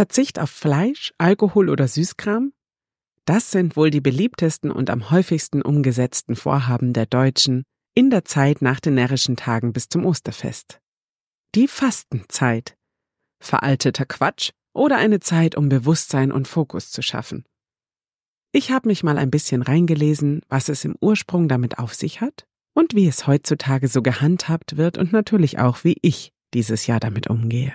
Verzicht auf Fleisch, Alkohol oder Süßkram? Das sind wohl die beliebtesten und am häufigsten umgesetzten Vorhaben der Deutschen in der Zeit nach den närrischen Tagen bis zum Osterfest. Die Fastenzeit. Veralteter Quatsch oder eine Zeit, um Bewusstsein und Fokus zu schaffen. Ich habe mich mal ein bisschen reingelesen, was es im Ursprung damit auf sich hat und wie es heutzutage so gehandhabt wird und natürlich auch, wie ich dieses Jahr damit umgehe.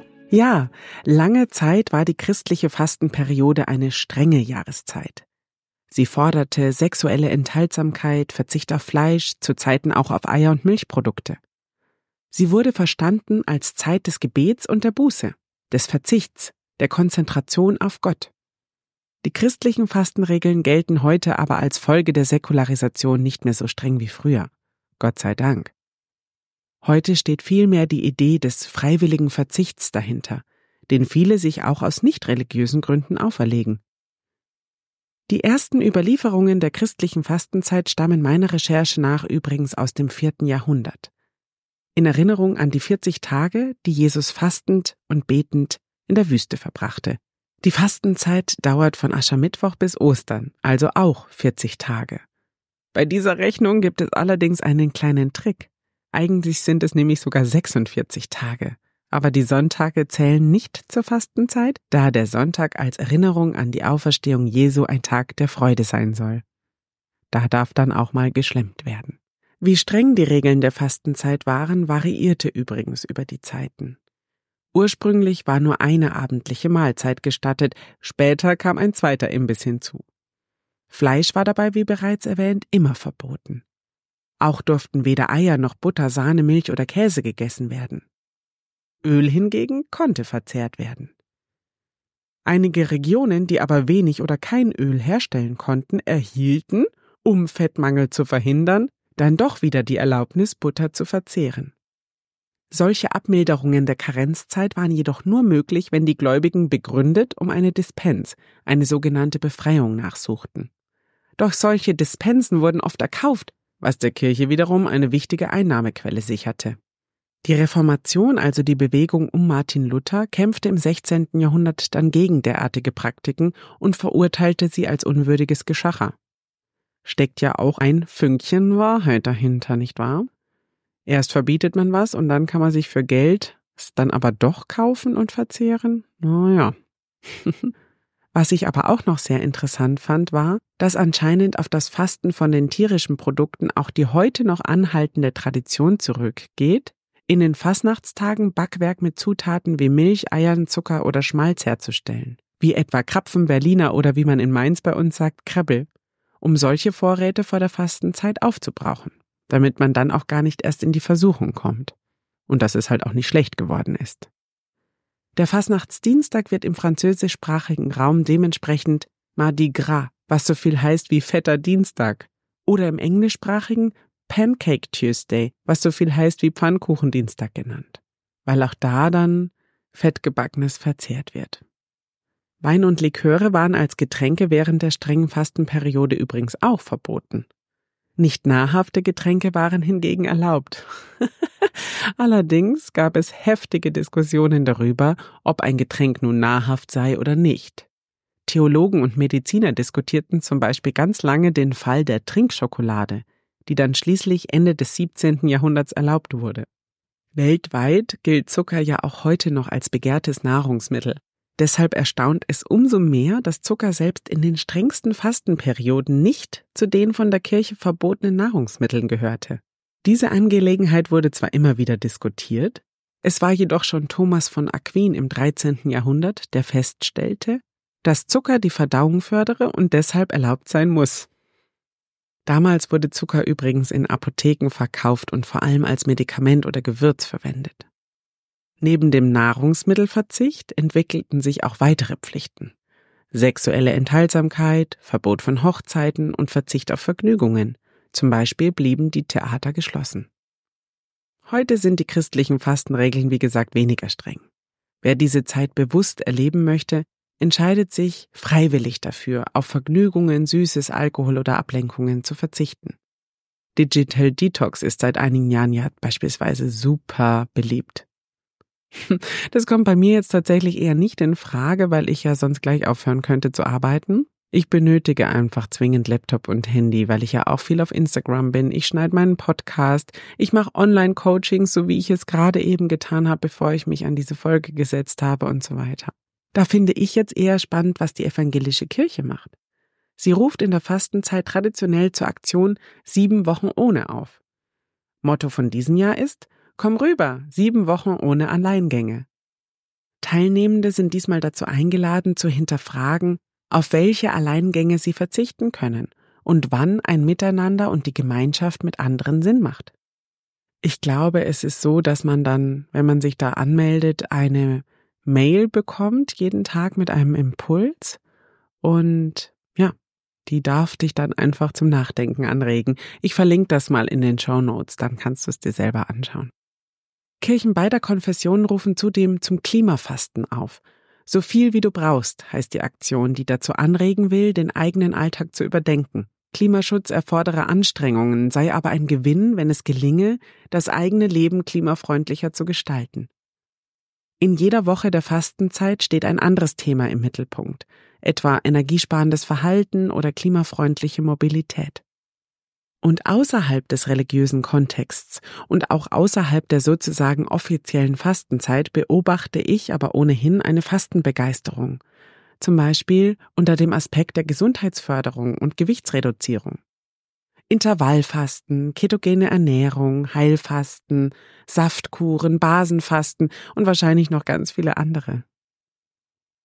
Ja, lange Zeit war die christliche Fastenperiode eine strenge Jahreszeit. Sie forderte sexuelle Enthaltsamkeit, Verzicht auf Fleisch, zu Zeiten auch auf Eier und Milchprodukte. Sie wurde verstanden als Zeit des Gebets und der Buße, des Verzichts, der Konzentration auf Gott. Die christlichen Fastenregeln gelten heute aber als Folge der Säkularisation nicht mehr so streng wie früher. Gott sei Dank. Heute steht vielmehr die Idee des freiwilligen Verzichts dahinter, den viele sich auch aus nicht religiösen Gründen auferlegen. Die ersten Überlieferungen der christlichen Fastenzeit stammen meiner Recherche nach übrigens aus dem vierten Jahrhundert in Erinnerung an die 40 Tage, die Jesus fastend und betend in der Wüste verbrachte. Die Fastenzeit dauert von Aschermittwoch bis Ostern, also auch 40 Tage. Bei dieser Rechnung gibt es allerdings einen kleinen Trick. Eigentlich sind es nämlich sogar 46 Tage. Aber die Sonntage zählen nicht zur Fastenzeit, da der Sonntag als Erinnerung an die Auferstehung Jesu ein Tag der Freude sein soll. Da darf dann auch mal geschlemmt werden. Wie streng die Regeln der Fastenzeit waren, variierte übrigens über die Zeiten. Ursprünglich war nur eine abendliche Mahlzeit gestattet, später kam ein zweiter Imbiss hinzu. Fleisch war dabei, wie bereits erwähnt, immer verboten. Auch durften weder Eier noch Butter, Sahne, Milch oder Käse gegessen werden. Öl hingegen konnte verzehrt werden. Einige Regionen, die aber wenig oder kein Öl herstellen konnten, erhielten, um Fettmangel zu verhindern, dann doch wieder die Erlaubnis, Butter zu verzehren. Solche Abmilderungen der Karenzzeit waren jedoch nur möglich, wenn die Gläubigen begründet um eine Dispens, eine sogenannte Befreiung nachsuchten. Doch solche Dispensen wurden oft erkauft, was der Kirche wiederum eine wichtige Einnahmequelle sicherte. Die Reformation, also die Bewegung um Martin Luther, kämpfte im 16. Jahrhundert dann gegen derartige Praktiken und verurteilte sie als unwürdiges Geschacher steckt ja auch ein Fünkchen Wahrheit dahinter, nicht wahr? Erst verbietet man was und dann kann man sich für Geld es dann aber doch kaufen und verzehren? Naja. Was ich aber auch noch sehr interessant fand, war, dass anscheinend auf das Fasten von den tierischen Produkten auch die heute noch anhaltende Tradition zurückgeht, in den Fasnachtstagen Backwerk mit Zutaten wie Milch, Eiern, Zucker oder Schmalz herzustellen. Wie etwa Krapfen, Berliner oder wie man in Mainz bei uns sagt, Krebbel um solche Vorräte vor der Fastenzeit aufzubrauchen, damit man dann auch gar nicht erst in die Versuchung kommt. Und dass es halt auch nicht schlecht geworden ist. Der Fastnachtsdienstag wird im französischsprachigen Raum dementsprechend Mardi Gras, was so viel heißt wie fetter Dienstag, oder im englischsprachigen Pancake Tuesday, was so viel heißt wie Pfannkuchendienstag genannt, weil auch da dann fettgebackenes verzehrt wird. Wein und Liköre waren als Getränke während der strengen Fastenperiode übrigens auch verboten. Nicht nahrhafte Getränke waren hingegen erlaubt. Allerdings gab es heftige Diskussionen darüber, ob ein Getränk nun nahrhaft sei oder nicht. Theologen und Mediziner diskutierten zum Beispiel ganz lange den Fall der Trinkschokolade, die dann schließlich Ende des 17. Jahrhunderts erlaubt wurde. Weltweit gilt Zucker ja auch heute noch als begehrtes Nahrungsmittel. Deshalb erstaunt es umso mehr, dass Zucker selbst in den strengsten Fastenperioden nicht zu den von der Kirche verbotenen Nahrungsmitteln gehörte. Diese Angelegenheit wurde zwar immer wieder diskutiert, es war jedoch schon Thomas von Aquin im 13. Jahrhundert, der feststellte, dass Zucker die Verdauung fördere und deshalb erlaubt sein muss. Damals wurde Zucker übrigens in Apotheken verkauft und vor allem als Medikament oder Gewürz verwendet. Neben dem Nahrungsmittelverzicht entwickelten sich auch weitere Pflichten. Sexuelle Enthaltsamkeit, Verbot von Hochzeiten und Verzicht auf Vergnügungen. Zum Beispiel blieben die Theater geschlossen. Heute sind die christlichen Fastenregeln wie gesagt weniger streng. Wer diese Zeit bewusst erleben möchte, entscheidet sich freiwillig dafür, auf Vergnügungen, Süßes, Alkohol oder Ablenkungen zu verzichten. Digital Detox ist seit einigen Jahren ja beispielsweise super beliebt. Das kommt bei mir jetzt tatsächlich eher nicht in Frage, weil ich ja sonst gleich aufhören könnte zu arbeiten. Ich benötige einfach zwingend Laptop und Handy, weil ich ja auch viel auf Instagram bin. Ich schneide meinen Podcast, ich mache Online-Coachings, so wie ich es gerade eben getan habe, bevor ich mich an diese Folge gesetzt habe und so weiter. Da finde ich jetzt eher spannend, was die evangelische Kirche macht. Sie ruft in der Fastenzeit traditionell zur Aktion Sieben Wochen ohne auf. Motto von diesem Jahr ist Komm rüber, sieben Wochen ohne Alleingänge. Teilnehmende sind diesmal dazu eingeladen, zu hinterfragen, auf welche Alleingänge sie verzichten können und wann ein Miteinander und die Gemeinschaft mit anderen Sinn macht. Ich glaube, es ist so, dass man dann, wenn man sich da anmeldet, eine Mail bekommt jeden Tag mit einem Impuls und ja, die darf dich dann einfach zum Nachdenken anregen. Ich verlinke das mal in den Show Notes, dann kannst du es dir selber anschauen. Kirchen beider Konfessionen rufen zudem zum Klimafasten auf. So viel wie du brauchst, heißt die Aktion, die dazu anregen will, den eigenen Alltag zu überdenken. Klimaschutz erfordere Anstrengungen, sei aber ein Gewinn, wenn es gelinge, das eigene Leben klimafreundlicher zu gestalten. In jeder Woche der Fastenzeit steht ein anderes Thema im Mittelpunkt, etwa energiesparendes Verhalten oder klimafreundliche Mobilität. Und außerhalb des religiösen Kontexts und auch außerhalb der sozusagen offiziellen Fastenzeit beobachte ich aber ohnehin eine Fastenbegeisterung, zum Beispiel unter dem Aspekt der Gesundheitsförderung und Gewichtsreduzierung. Intervallfasten, ketogene Ernährung, Heilfasten, Saftkuren, Basenfasten und wahrscheinlich noch ganz viele andere.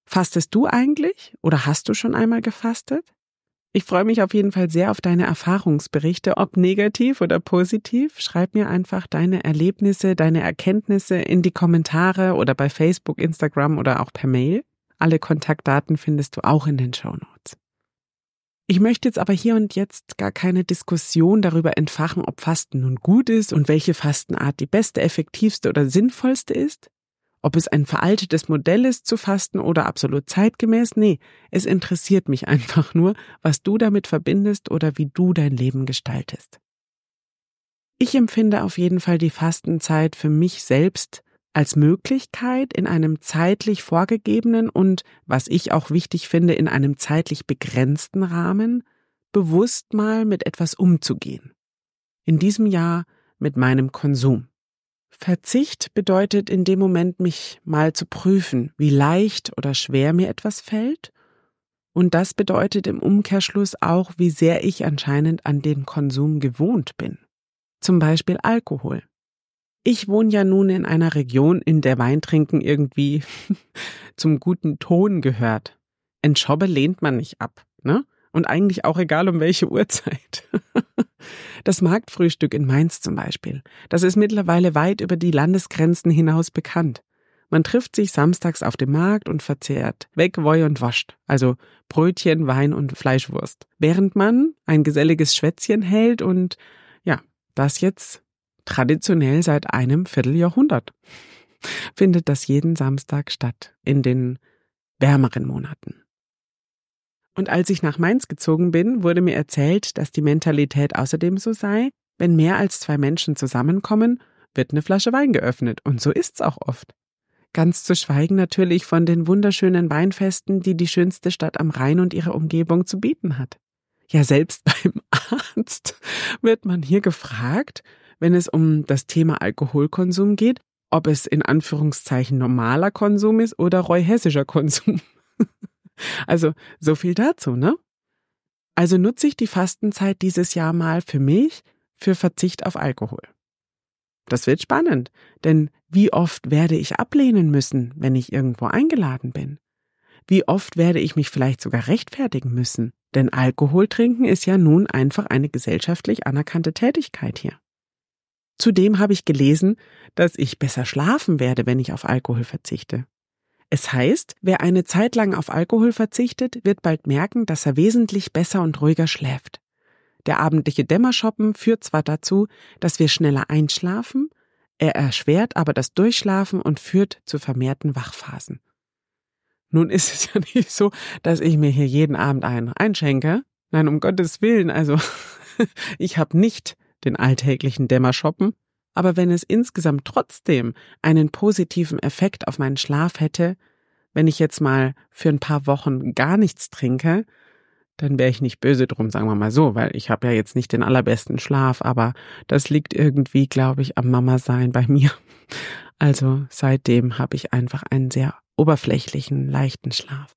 Fastest du eigentlich oder hast du schon einmal gefastet? Ich freue mich auf jeden Fall sehr auf deine Erfahrungsberichte, ob negativ oder positiv. Schreib mir einfach deine Erlebnisse, deine Erkenntnisse in die Kommentare oder bei Facebook, Instagram oder auch per Mail. Alle Kontaktdaten findest du auch in den Show Notes. Ich möchte jetzt aber hier und jetzt gar keine Diskussion darüber entfachen, ob Fasten nun gut ist und welche Fastenart die beste, effektivste oder sinnvollste ist. Ob es ein veraltetes Modell ist zu fasten oder absolut zeitgemäß, nee, es interessiert mich einfach nur, was du damit verbindest oder wie du dein Leben gestaltest. Ich empfinde auf jeden Fall die Fastenzeit für mich selbst als Möglichkeit, in einem zeitlich vorgegebenen und, was ich auch wichtig finde, in einem zeitlich begrenzten Rahmen, bewusst mal mit etwas umzugehen. In diesem Jahr mit meinem Konsum. Verzicht bedeutet in dem Moment, mich mal zu prüfen, wie leicht oder schwer mir etwas fällt. Und das bedeutet im Umkehrschluss auch, wie sehr ich anscheinend an den Konsum gewohnt bin. Zum Beispiel Alkohol. Ich wohne ja nun in einer Region, in der Weintrinken irgendwie zum guten Ton gehört. Entschobbe lehnt man nicht ab, ne? Und eigentlich auch egal um welche Uhrzeit. Das Marktfrühstück in Mainz zum Beispiel, das ist mittlerweile weit über die Landesgrenzen hinaus bekannt. Man trifft sich samstags auf dem Markt und verzehrt weg, woi und wascht, also Brötchen, Wein und Fleischwurst, während man ein geselliges Schwätzchen hält und ja, das jetzt traditionell seit einem Vierteljahrhundert findet das jeden Samstag statt in den wärmeren Monaten. Und als ich nach Mainz gezogen bin, wurde mir erzählt, dass die Mentalität außerdem so sei, wenn mehr als zwei Menschen zusammenkommen, wird eine Flasche Wein geöffnet. Und so ist's auch oft. Ganz zu schweigen natürlich von den wunderschönen Weinfesten, die die schönste Stadt am Rhein und ihre Umgebung zu bieten hat. Ja, selbst beim Arzt wird man hier gefragt, wenn es um das Thema Alkoholkonsum geht, ob es in Anführungszeichen normaler Konsum ist oder reuhessischer Konsum. Also so viel dazu, ne? Also nutze ich die Fastenzeit dieses Jahr mal für mich für Verzicht auf Alkohol. Das wird spannend, denn wie oft werde ich ablehnen müssen, wenn ich irgendwo eingeladen bin? Wie oft werde ich mich vielleicht sogar rechtfertigen müssen? Denn Alkohol trinken ist ja nun einfach eine gesellschaftlich anerkannte Tätigkeit hier. Zudem habe ich gelesen, dass ich besser schlafen werde, wenn ich auf Alkohol verzichte. Es heißt, wer eine Zeit lang auf Alkohol verzichtet, wird bald merken, dass er wesentlich besser und ruhiger schläft. Der abendliche Dämmerschoppen führt zwar dazu, dass wir schneller einschlafen, er erschwert aber das Durchschlafen und führt zu vermehrten Wachphasen. Nun ist es ja nicht so, dass ich mir hier jeden Abend einen einschenke. Nein, um Gottes Willen, also ich habe nicht den alltäglichen Dämmerschoppen, aber wenn es insgesamt trotzdem einen positiven Effekt auf meinen Schlaf hätte, wenn ich jetzt mal für ein paar Wochen gar nichts trinke, dann wäre ich nicht böse drum, sagen wir mal so, weil ich habe ja jetzt nicht den allerbesten Schlaf, aber das liegt irgendwie, glaube ich, am Mama sein bei mir. Also seitdem habe ich einfach einen sehr oberflächlichen, leichten Schlaf.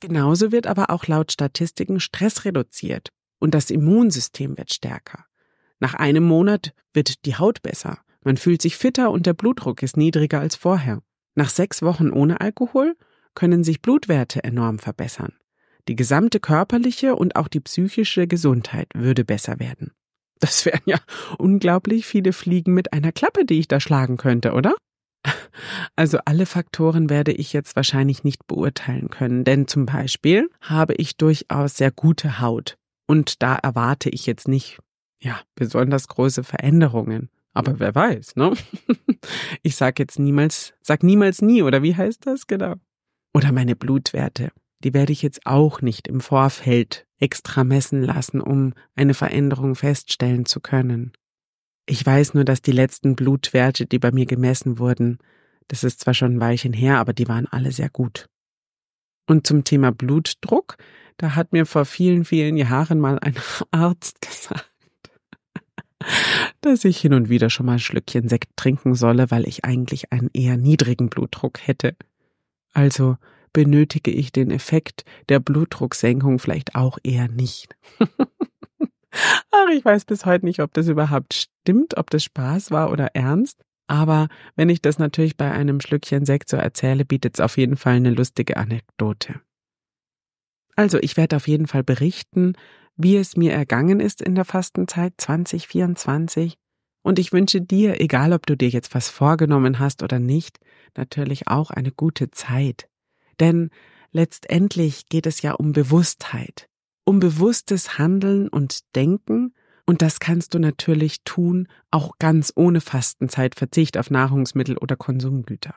Genauso wird aber auch laut Statistiken Stress reduziert und das Immunsystem wird stärker. Nach einem Monat wird die Haut besser, man fühlt sich fitter und der Blutdruck ist niedriger als vorher. Nach sechs Wochen ohne Alkohol können sich Blutwerte enorm verbessern. Die gesamte körperliche und auch die psychische Gesundheit würde besser werden. Das wären ja unglaublich viele Fliegen mit einer Klappe, die ich da schlagen könnte, oder? Also alle Faktoren werde ich jetzt wahrscheinlich nicht beurteilen können, denn zum Beispiel habe ich durchaus sehr gute Haut und da erwarte ich jetzt nicht ja, besonders große Veränderungen. Aber wer weiß, ne? Ich sag jetzt niemals, sag niemals nie, oder wie heißt das genau? Oder meine Blutwerte. Die werde ich jetzt auch nicht im Vorfeld extra messen lassen, um eine Veränderung feststellen zu können. Ich weiß nur, dass die letzten Blutwerte, die bei mir gemessen wurden, das ist zwar schon ein Weilchen her, aber die waren alle sehr gut. Und zum Thema Blutdruck, da hat mir vor vielen, vielen Jahren mal ein Arzt gesagt, dass ich hin und wieder schon mal ein Schlückchen Sekt trinken solle, weil ich eigentlich einen eher niedrigen Blutdruck hätte. Also benötige ich den Effekt der Blutdrucksenkung vielleicht auch eher nicht. Ach, ich weiß bis heute nicht, ob das überhaupt stimmt, ob das Spaß war oder ernst. Aber wenn ich das natürlich bei einem Schlückchen Sekt so erzähle, bietet es auf jeden Fall eine lustige Anekdote. Also, ich werde auf jeden Fall berichten, wie es mir ergangen ist in der Fastenzeit 2024. Und ich wünsche dir, egal ob du dir jetzt was vorgenommen hast oder nicht, natürlich auch eine gute Zeit. Denn letztendlich geht es ja um Bewusstheit, um bewusstes Handeln und Denken, und das kannst du natürlich tun, auch ganz ohne Fastenzeit, Verzicht auf Nahrungsmittel oder Konsumgüter.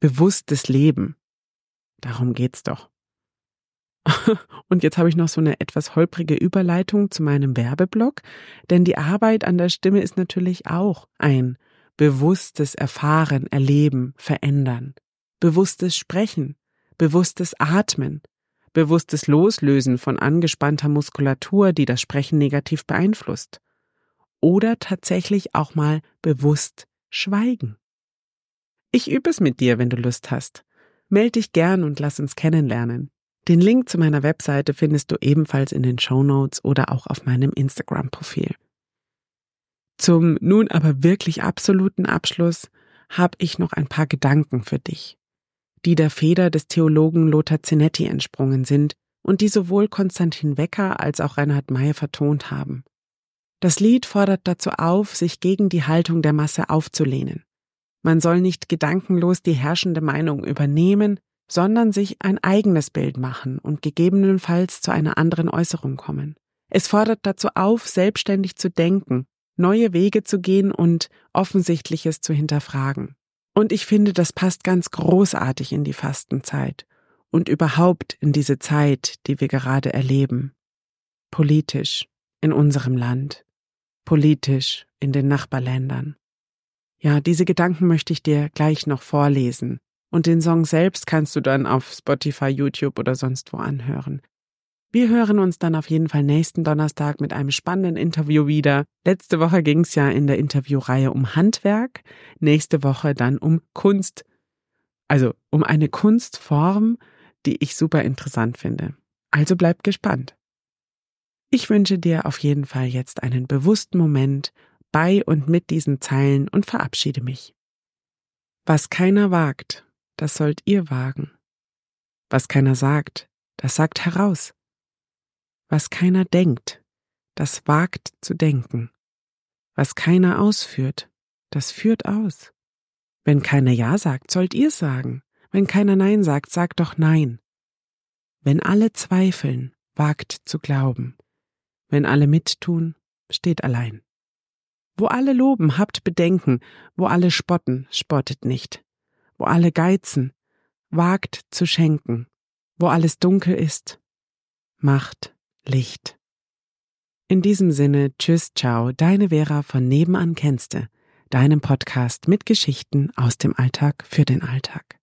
Bewusstes Leben. Darum geht's doch. Und jetzt habe ich noch so eine etwas holprige Überleitung zu meinem Werbeblock, denn die Arbeit an der Stimme ist natürlich auch ein bewusstes Erfahren, Erleben, Verändern, bewusstes Sprechen, bewusstes Atmen, bewusstes Loslösen von angespannter Muskulatur, die das Sprechen negativ beeinflusst, oder tatsächlich auch mal bewusst schweigen. Ich übe es mit dir, wenn du Lust hast. Meld dich gern und lass uns kennenlernen. Den Link zu meiner Webseite findest du ebenfalls in den Show Notes oder auch auf meinem Instagram-Profil. Zum nun aber wirklich absoluten Abschluss habe ich noch ein paar Gedanken für dich, die der Feder des Theologen Lothar Zinetti entsprungen sind und die sowohl Konstantin Wecker als auch Reinhard May vertont haben. Das Lied fordert dazu auf, sich gegen die Haltung der Masse aufzulehnen. Man soll nicht gedankenlos die herrschende Meinung übernehmen, sondern sich ein eigenes Bild machen und gegebenenfalls zu einer anderen Äußerung kommen. Es fordert dazu auf, selbstständig zu denken, neue Wege zu gehen und Offensichtliches zu hinterfragen. Und ich finde, das passt ganz großartig in die Fastenzeit und überhaupt in diese Zeit, die wir gerade erleben. Politisch in unserem Land, politisch in den Nachbarländern. Ja, diese Gedanken möchte ich dir gleich noch vorlesen, und den Song selbst kannst du dann auf Spotify, YouTube oder sonst wo anhören. Wir hören uns dann auf jeden Fall nächsten Donnerstag mit einem spannenden Interview wieder. Letzte Woche ging es ja in der Interviewreihe um Handwerk, nächste Woche dann um Kunst. Also um eine Kunstform, die ich super interessant finde. Also bleib gespannt. Ich wünsche dir auf jeden Fall jetzt einen bewussten Moment bei und mit diesen Zeilen und verabschiede mich. Was keiner wagt, das sollt ihr wagen. Was keiner sagt, das sagt heraus. Was keiner denkt, das wagt zu denken. Was keiner ausführt, das führt aus. Wenn keiner Ja sagt, sollt ihr sagen. Wenn keiner Nein sagt, sagt doch Nein. Wenn alle zweifeln, wagt zu glauben. Wenn alle mittun, steht allein. Wo alle loben, habt Bedenken, wo alle spotten, spottet nicht. Wo alle geizen, wagt zu schenken. Wo alles dunkel ist, macht Licht. In diesem Sinne, tschüss, ciao, deine Vera von Nebenan kennste, deinem Podcast mit Geschichten aus dem Alltag für den Alltag.